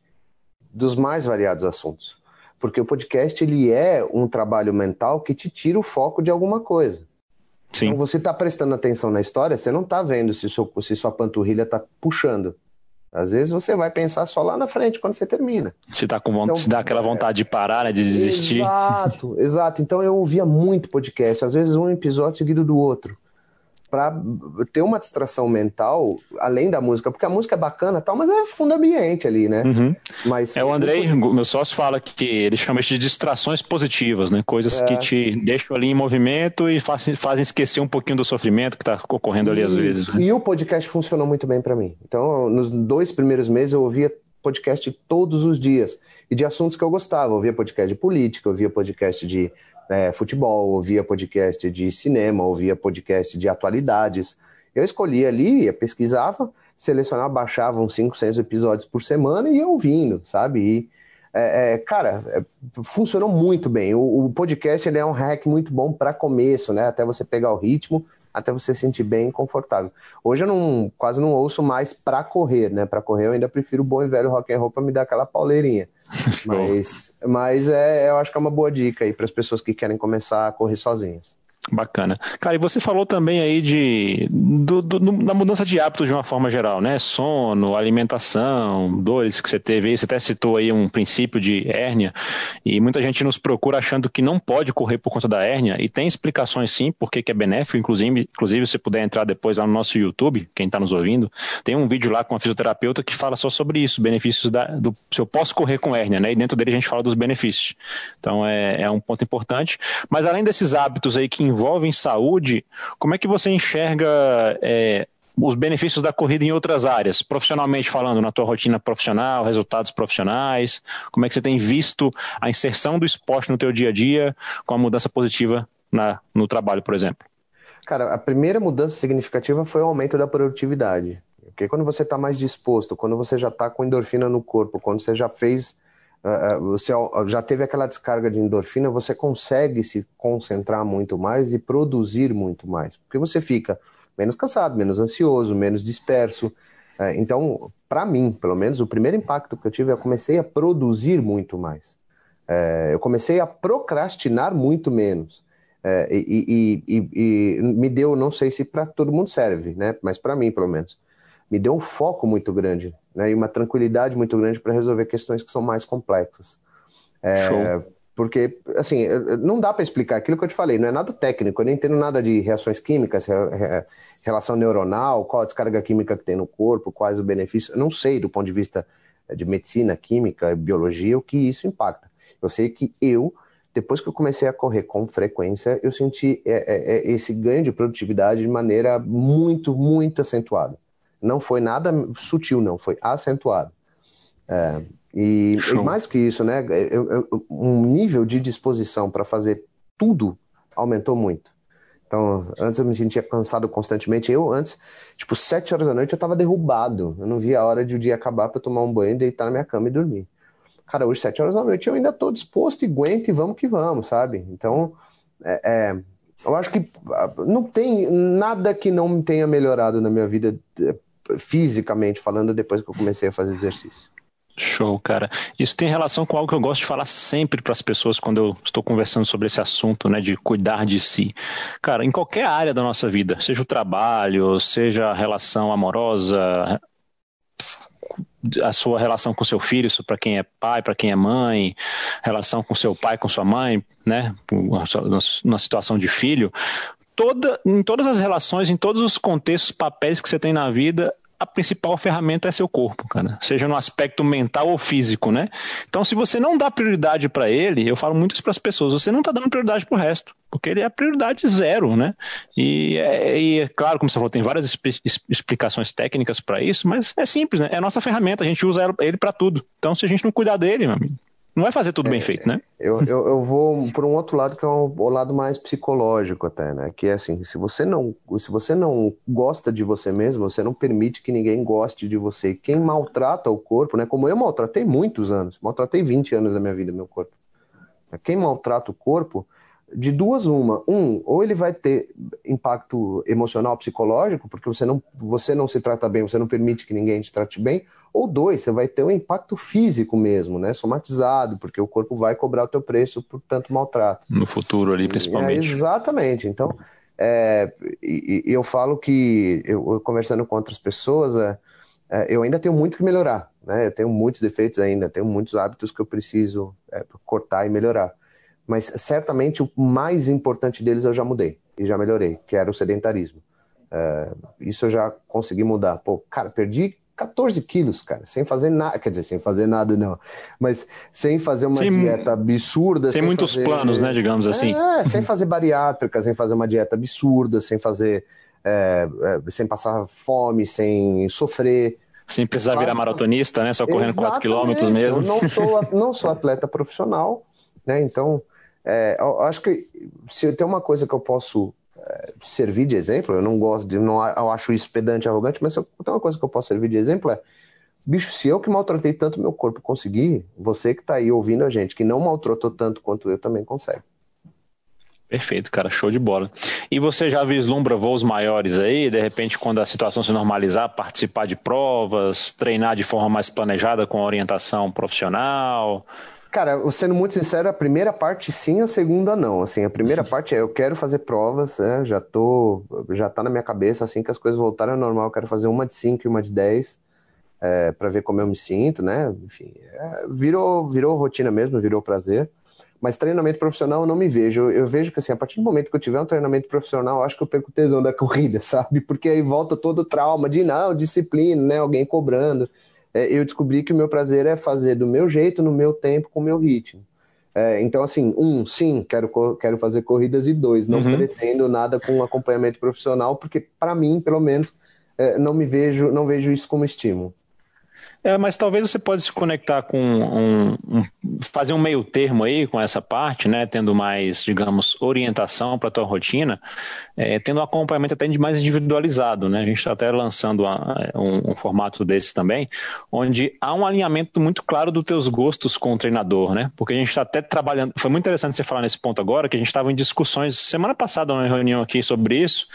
dos mais variados assuntos. Porque o podcast ele é um trabalho mental que te tira o foco de alguma coisa. Sim. Então você está prestando atenção na história, você não está vendo se, seu, se sua panturrilha está puxando. Às vezes você vai pensar só lá na frente, quando você termina. Se, tá com vontade, então, se dá aquela vontade de parar, né, de desistir. Exato, exato. Então eu ouvia muito podcast, às vezes um episódio seguido do outro para ter uma distração mental além da música, porque a música é bacana tal, mas é fundo ambiente ali, né? Uhum. Mas é o Andrei, meu sócio fala que ele chama isso de distrações positivas, né? Coisas é. que te deixam ali em movimento e fazem, fazem esquecer um pouquinho do sofrimento que está ocorrendo ali às vezes. Né? E o podcast funcionou muito bem para mim. Então, nos dois primeiros meses eu ouvia podcast todos os dias e de assuntos que eu gostava. Eu ouvia podcast de política, eu ouvia podcast de é, futebol, ouvia podcast de cinema, ouvia podcast de atualidades. Eu escolhia ali, pesquisava, selecionava, baixava uns 5, 6 episódios por semana e ia ouvindo, sabe? E, é, é, cara, é, funcionou muito bem. O, o, podcast é um hack muito bom para começo, né? Até você pegar o ritmo, até você se sentir bem confortável. Hoje eu não, quase não ouço mais para correr, né? Para correr eu ainda prefiro o bom e velho rock and roll para me dar aquela pauleirinha. <laughs> mas, mas é, eu acho que é uma boa dica aí para as pessoas que querem começar a correr sozinhas. Bacana. Cara, e você falou também aí de do, do, da mudança de hábitos de uma forma geral, né? Sono, alimentação, dores que você teve aí. Você até citou aí um princípio de hérnia. E muita gente nos procura achando que não pode correr por conta da hérnia. E tem explicações sim, porque que é benéfico. Inclusive, inclusive, se puder entrar depois lá no nosso YouTube, quem está nos ouvindo, tem um vídeo lá com a fisioterapeuta que fala só sobre isso, benefícios da, do se eu posso correr com hérnia, né? E dentro dele a gente fala dos benefícios. Então é, é um ponto importante. Mas além desses hábitos aí que envolvem saúde, como é que você enxerga é, os benefícios da corrida em outras áreas, profissionalmente falando, na tua rotina profissional, resultados profissionais? Como é que você tem visto a inserção do esporte no teu dia a dia com a mudança positiva na, no trabalho, por exemplo? Cara, a primeira mudança significativa foi o aumento da produtividade. Porque quando você está mais disposto, quando você já está com endorfina no corpo, quando você já fez você já teve aquela descarga de endorfina, você consegue se concentrar muito mais e produzir muito mais, porque você fica menos cansado, menos ansioso, menos disperso. É, então, para mim, pelo menos, o primeiro impacto que eu tive, eu comecei a produzir muito mais. É, eu comecei a procrastinar muito menos. É, e, e, e, e, me deu, não sei se para todo mundo serve, né? Mas para mim, pelo menos, me deu um foco muito grande né, e uma tranquilidade muito grande para resolver questões que são mais complexas. É, porque, assim, não dá para explicar aquilo que eu te falei, não é nada técnico, eu não entendo nada de reações químicas, relação neuronal, qual a descarga química que tem no corpo, quais os benefícios, eu não sei do ponto de vista de medicina, química, biologia, o que isso impacta. Eu sei que eu, depois que eu comecei a correr com frequência, eu senti é, é, é esse ganho de produtividade de maneira muito, muito acentuada. Não foi nada sutil, não, foi acentuado. É, e, e, mais que isso, né? Eu, eu, um nível de disposição para fazer tudo aumentou muito. Então, antes eu me sentia cansado constantemente. Eu, antes, tipo, sete horas da noite eu estava derrubado. Eu não via a hora de o dia acabar para tomar um banho, deitar na minha cama e dormir. Cara, hoje, sete horas da noite, eu ainda estou disposto e aguento e vamos que vamos, sabe? Então, é, é, eu acho que ah, não tem nada que não tenha melhorado na minha vida fisicamente falando, depois que eu comecei a fazer exercício. Show, cara. Isso tem relação com algo que eu gosto de falar sempre para as pessoas quando eu estou conversando sobre esse assunto, né, de cuidar de si. Cara, em qualquer área da nossa vida, seja o trabalho, seja a relação amorosa, a sua relação com seu filho, para quem é pai, para quem é mãe, relação com seu pai, com sua mãe, né, na situação de filho, toda, em todas as relações, em todos os contextos, papéis que você tem na vida, a principal ferramenta é seu corpo, cara. Seja no aspecto mental ou físico, né? Então, se você não dá prioridade para ele, eu falo muito isso para as pessoas, você não está dando prioridade para o resto, porque ele é a prioridade zero, né? E é, e é claro, como você falou, tem várias explicações técnicas para isso, mas é simples, né? É a nossa ferramenta, a gente usa ele para tudo. Então, se a gente não cuidar dele, meu amigo, não vai fazer tudo é, bem feito, né? Eu, eu, eu vou por um outro lado que é um, o lado mais psicológico até, né? Que é assim, se você não se você não gosta de você mesmo, você não permite que ninguém goste de você. Quem maltrata o corpo, né? Como eu maltratei muitos anos, maltratei 20 anos da minha vida meu corpo. Quem maltrata o corpo de duas uma. Um, ou ele vai ter impacto emocional, psicológico, porque você não, você não se trata bem, você não permite que ninguém te trate bem. Ou dois, você vai ter um impacto físico mesmo, né? Somatizado, porque o corpo vai cobrar o teu preço por tanto maltrato. No futuro ali, principalmente. É, exatamente. Então, é, e, e, eu falo que, eu, conversando com outras pessoas, é, é, eu ainda tenho muito que melhorar, né? Eu tenho muitos defeitos ainda, tenho muitos hábitos que eu preciso é, cortar e melhorar mas certamente o mais importante deles eu já mudei e já melhorei, que era o sedentarismo. É, isso eu já consegui mudar. Pô, cara, perdi 14 quilos, cara, sem fazer nada, quer dizer, sem fazer nada não, mas sem fazer uma sem, dieta absurda. Sem, sem muitos fazer, planos, né, digamos assim. É, sem fazer bariátrica, sem fazer uma dieta absurda, sem fazer, é, é, sem passar fome, sem sofrer. Sem precisar virar maratonista, né, só correndo 4 quilômetros mesmo. Eu não sou, <laughs> não sou atleta profissional, né, então é, eu acho que se tem uma coisa que eu posso é, servir de exemplo, eu não gosto de, não, eu acho isso pedante, arrogante, mas se eu, tem uma coisa que eu posso servir de exemplo é, bicho, se eu que maltratei tanto meu corpo conseguir, você que está aí ouvindo a gente, que não maltratou tanto quanto eu, também consegue. Perfeito, cara, show de bola. E você já vislumbra voos maiores aí, de repente, quando a situação se normalizar, participar de provas, treinar de forma mais planejada com orientação profissional? Cara, sendo muito sincero, a primeira parte sim, a segunda não. Assim, a primeira uhum. parte é eu quero fazer provas, né? já tô, já tá na minha cabeça, assim que as coisas voltarem ao normal, eu quero fazer uma de 5 e uma de 10 é, para ver como eu me sinto, né? Enfim, é, virou, virou rotina mesmo, virou prazer. Mas treinamento profissional eu não me vejo. Eu, eu, vejo que assim, a partir do momento que eu tiver um treinamento profissional, acho que eu perco o tesão da <laughs> corrida, sabe? Porque aí volta todo o trauma de não, disciplina, né? Alguém cobrando é, eu descobri que o meu prazer é fazer do meu jeito, no meu tempo, com o meu ritmo. É, então, assim, um, sim, quero, quero fazer corridas, e dois, não uhum. pretendo nada com acompanhamento profissional, porque, para mim, pelo menos, é, não me vejo, não vejo isso como estímulo. É, mas talvez você pode se conectar com um, um, fazer um meio termo aí com essa parte, né? Tendo mais, digamos, orientação para a tua rotina, é, tendo um acompanhamento até mais individualizado, né? A gente está até lançando um, um, formato desse também, onde há um alinhamento muito claro dos teus gostos com o treinador, né? Porque a gente está até trabalhando. Foi muito interessante você falar nesse ponto agora, que a gente estava em discussões semana passada, uma reunião aqui sobre isso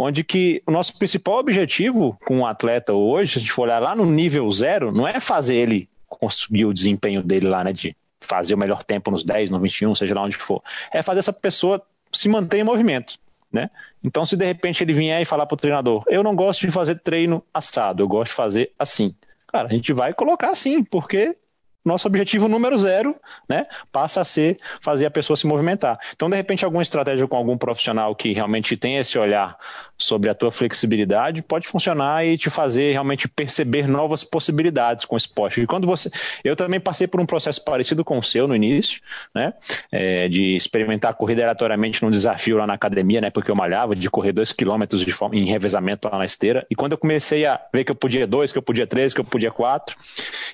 onde que o nosso principal objetivo com o atleta hoje, se a gente for olhar lá no nível zero, não é fazer ele conseguir o desempenho dele lá, né, de fazer o melhor tempo nos 10, no 21, seja lá onde for. É fazer essa pessoa se manter em movimento, né? Então, se de repente ele vier e falar para o treinador, eu não gosto de fazer treino assado, eu gosto de fazer assim. Cara, a gente vai colocar assim, porque nosso objetivo número zero, né, passa a ser fazer a pessoa se movimentar. Então, de repente, alguma estratégia com algum profissional que realmente tem esse olhar sobre a tua flexibilidade pode funcionar e te fazer realmente perceber novas possibilidades com o esporte. E quando você, eu também passei por um processo parecido com o seu no início, né, é, de experimentar corrida aleatoriamente num desafio lá na academia, né, porque eu malhava de correr dois quilômetros de forma, em revezamento lá na esteira. E quando eu comecei a ver que eu podia dois, que eu podia três, que eu podia quatro,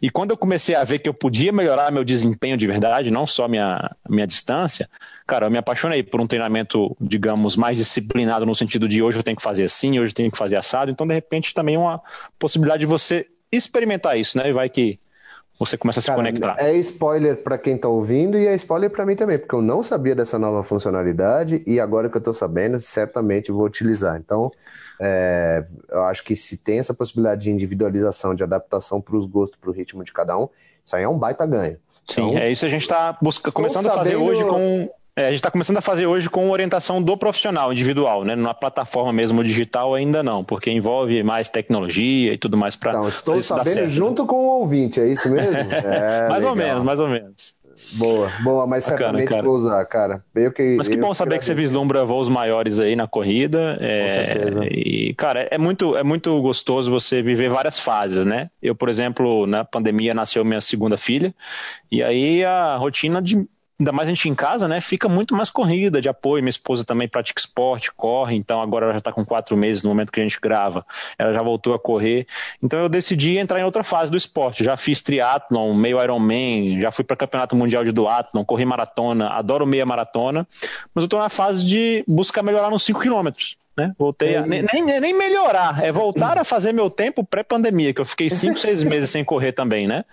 e quando eu comecei a ver que eu podia melhorar meu desempenho de verdade, não só minha, minha distância, cara, eu me apaixonei por um treinamento, digamos, mais disciplinado no sentido de hoje eu tenho que fazer assim, hoje eu tenho que fazer assado. Então, de repente, também é uma possibilidade de você experimentar isso, né? E vai que você começa a se Cara, conectar. É spoiler para quem está ouvindo e é spoiler para mim também, porque eu não sabia dessa nova funcionalidade e agora que eu estou sabendo, certamente vou utilizar. Então, é, eu acho que se tem essa possibilidade de individualização, de adaptação para os gostos, para o ritmo de cada um, isso aí é um baita ganho. Sim, então, é isso a gente está começando a fazer hoje com É, a gente está começando a fazer hoje com orientação do profissional individual, né? Na plataforma mesmo digital ainda não, porque envolve mais tecnologia e tudo mais para. Então, estou sabendo junto com o ouvinte, é isso mesmo? <laughs> É, mais legal. ou menos, mais ou menos. Boa, boa, mas Bacana, certamente cara. vou usar, cara. Eu que, mas que bom saber que você vislumbra voos maiores aí na corrida. É, Com certeza. E, cara, é muito, é muito gostoso você viver várias fases, né? Eu, por exemplo, na pandemia nasceu minha segunda filha, e aí a rotina de ainda mais a gente em casa, né? Fica muito mais corrida de apoio. Minha esposa também pratica esporte, corre, então agora ela já está com quatro meses no momento que a gente grava. Ela já voltou a correr. Então eu decidi entrar em outra fase do esporte. Já fiz triatlon, meio Ironman, já fui para campeonato mundial de duatlon, corri maratona, adoro meia maratona, mas eu estou na fase de buscar melhorar nos 5 quilômetros. Né? Voltei a, nem, nem, melhorar, é voltar a fazer meu tempo pré-pandemia, que eu fiquei <laughs> 5, 6 meses sem correr também, né?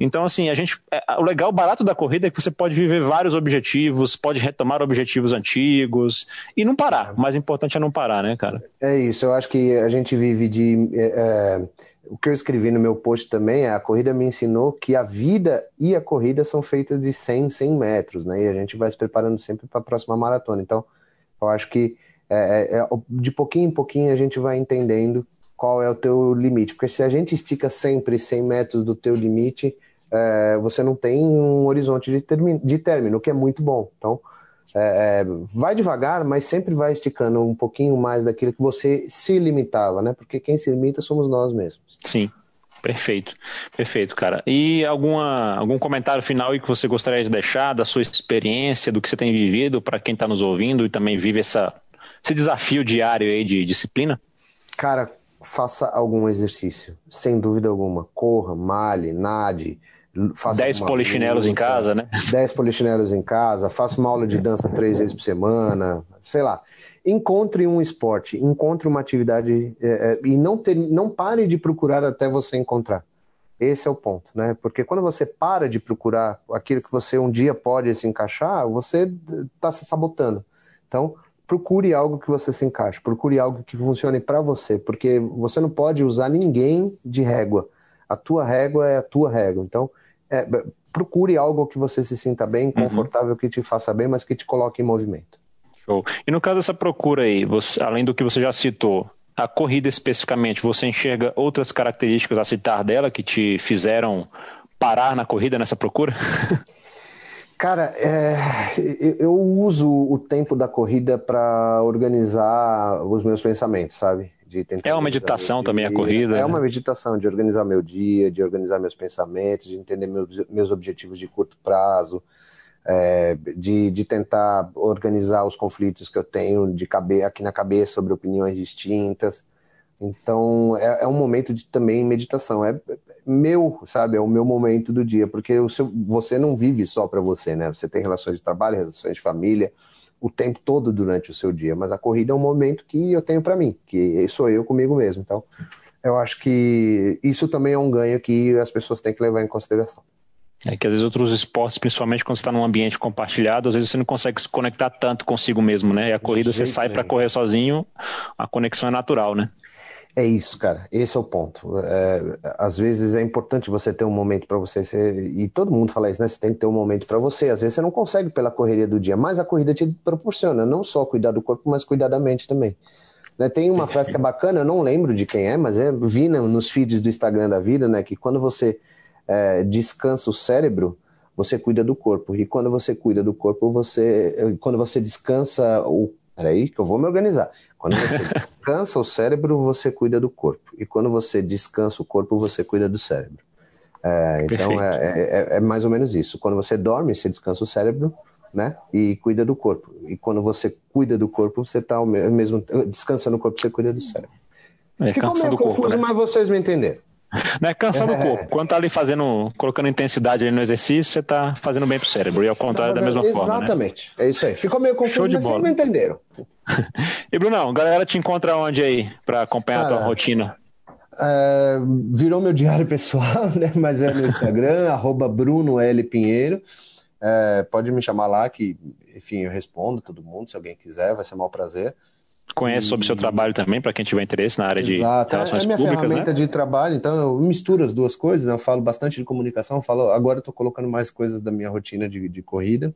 Então, assim, a gente. É, o legal, o barato da corrida é que você pode viver vários objetivos, pode retomar objetivos antigos e não parar. O mais importante é não parar, né, cara? É isso, eu acho que a gente vive de. É, é, o que eu escrevi no meu post também é a corrida me ensinou que a vida e a corrida são feitas de 100, 100 metros, né? E a gente vai se preparando sempre para a próxima maratona. Então, eu acho que é, é, é de pouquinho em pouquinho a gente vai entendendo qual é o teu limite. Porque se a gente estica sempre 100 metros do teu limite, é, você não tem um horizonte de, de término, o que é muito bom. Então, é, é, vai devagar, mas sempre vai esticando um pouquinho mais daquilo que você se limitava, né? Porque quem se limita somos nós mesmos. Sim, Perfeito, perfeito, cara. E alguma, algum comentário final aí que você gostaria de deixar da sua experiência, do que você tem vivido, para quem está nos ouvindo e também vive essa esse desafio diário aí de disciplina? Cara, faça algum exercício, sem dúvida alguma. Corra, male, nade. Faça 10 polichinelos luta, em casa, né? <laughs> 10 polichinelos em casa, faça uma aula de dança três vezes por semana, sei lá. Encontre um esporte, encontre uma atividade é, é, e não, ter, não pare de procurar até você encontrar. Esse é o ponto, né? Porque quando você para de procurar aquilo que você um dia pode se encaixar, você está se sabotando. Então, procure algo que você se encaixe, procure algo que funcione para você, porque você não pode usar ninguém de régua. A tua régua é a tua régua. Então, é, procure algo que você se sinta bem, uhum. confortável, uhum. que te faça bem, mas que te coloque em movimento. Show. E no caso dessa procura aí, você, além do que você já citou, a corrida especificamente, você enxerga outras características a citar dela que te fizeram parar na corrida nessa procura? <laughs> Cara, é, eu uso o tempo da corrida para organizar os meus pensamentos, sabe? é uma meditação também a corrida. É uma meditação de organizar meu dia, de organizar meus pensamentos, de entender meus, meus objetivos de curto prazo, é, de, de tentar organizar os conflitos que eu tenho de cabe, aqui na cabeça sobre opiniões distintas. Então, é, é um momento de também meditação. É, meu, sabe? É o meu momento do dia, porque o seu, você não vive só para você, né? Você tem relações de trabalho, relações de família, o tempo todo durante o seu dia, mas a corrida é um momento que eu tenho para mim, que sou eu comigo mesmo. Então, eu acho que isso também é um ganho que as pessoas têm que levar em consideração. É que às vezes outros esportes, principalmente quando você está num ambiente compartilhado, às vezes você não consegue se conectar tanto consigo mesmo, né? E a corrida você sai para correr sozinho, a conexão é natural, né? É isso, cara. Esse é o ponto. É, às vezes é importante você ter um momento para você ser. E todo mundo fala isso, né? Você tem que ter um momento para você. Às vezes você não consegue pela correria do dia, mas a corrida te proporciona não só cuidar do corpo, mas cuidar da mente também. Né? Tem uma frase que é bacana, eu não lembro de quem é, mas é, vi nos feeds do Instagram da vida, né? Que quando você é, descansa o cérebro, você cuida do corpo. E quando você cuida do corpo, você. Quando você descansa o Peraí, que eu vou me organizar. Quando você <laughs> descansa o cérebro, você cuida do corpo. E quando você descansa o corpo, você cuida do cérebro. É, então é, é, é, é, mais ou menos isso. Quando você dorme, você descansa o cérebro, né? E cuida do corpo. E quando você cuida do corpo, você está mesmo descansa no corpo, você cuida do cérebro. É, Ficou meio confuso, corpo, né? mas vocês me entenderam. <laughs> Não é cansando é. o corpo. Quando tá ali fazendo, colocando intensidade no exercício, você tá fazendo bem pro cérebro. E ao contrário tá da mesma exatamente. forma. Né? Exatamente. Né? É isso aí. Ficou meio confuso, Show de mas bola. vocês me entenderam. <laughs> e Brunão, galera te encontra onde aí para acompanhar a tua rotina? É, virou meu diário <laughs> pessoal, né? Mas é no Instagram, arroba Bruno L. Pinheiro. É, pode me chamar lá que, enfim, eu respondo todo mundo, se alguém quiser, vai ser um prazer. Conhece sobre o seu trabalho também, para quem tiver interesse na área Exato. de relações é, é minha públicas, ferramenta né? de trabalho, então eu misturo as duas coisas, né? eu falo bastante de comunicação, falo, agora eu estou colocando mais coisas da minha rotina de, de corrida,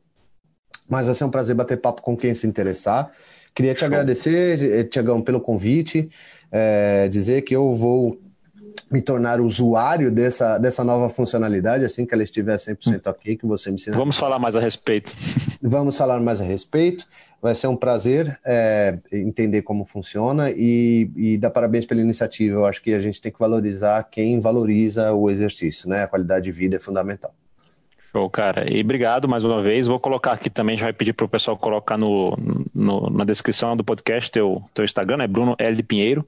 mas vai ser um prazer bater papo com quem se interessar. Queria te Show. agradecer, Tiagão, pelo convite, é, dizer que eu vou me tornar usuário dessa, dessa nova funcionalidade assim que ela estiver 100% ok, que você me ensina. Vamos falar mais a respeito. <laughs> Vamos falar mais a respeito. Vai ser um prazer é, entender como funciona e, e dar parabéns pela iniciativa. Eu acho que a gente tem que valorizar quem valoriza o exercício, né? A qualidade de vida é fundamental. Show, cara. E obrigado mais uma vez. Vou colocar aqui também, já vai pedir para o pessoal colocar no, no, na descrição do podcast teu, teu Instagram, é Bruno L. Pinheiro.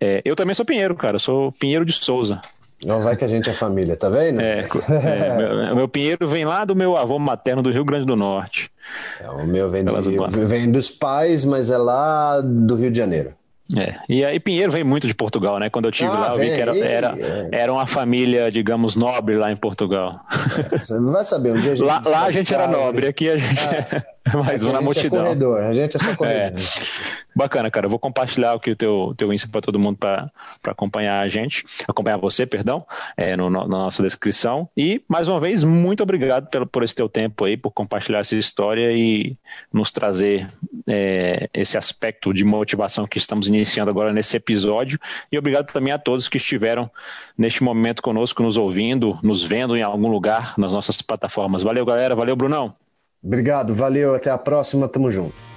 É, eu também sou Pinheiro, cara. Eu sou Pinheiro de Souza. Não vai que a gente é família, tá vendo? É, é meu, <laughs> meu, Pinheiro vem lá do meu avô materno do Rio Grande do Norte. É, o meu vem, do, vem dos pais, mas é lá do Rio de Janeiro. É, e aí Pinheiro vem muito de Portugal, né? Quando eu tive ah, lá, eu vi que era, era, é. era uma família, digamos, nobre lá em Portugal. É, você vai saber, um dia a gente. Lá, lá a gente era nobre, aqui a gente ah, <laughs> <laughs> é mais uma multidão. É corredor, a gente é só corredor. É. Bacana, cara. Eu vou compartilhar aqui o teu, teu Insta para todo mundo para acompanhar a gente, acompanhar você, perdão, é, no, no, na nossa descrição. E, mais uma vez, muito obrigado pelo, por esse teu tempo aí, por compartilhar essa história e nos trazer é, esse aspecto de motivação que estamos iniciando agora nesse episódio. E obrigado também a todos que estiveram neste momento conosco, nos ouvindo, nos vendo em algum lugar nas nossas plataformas. Valeu, galera. Valeu, Brunão. Obrigado, valeu. Até a próxima. Tamo junto.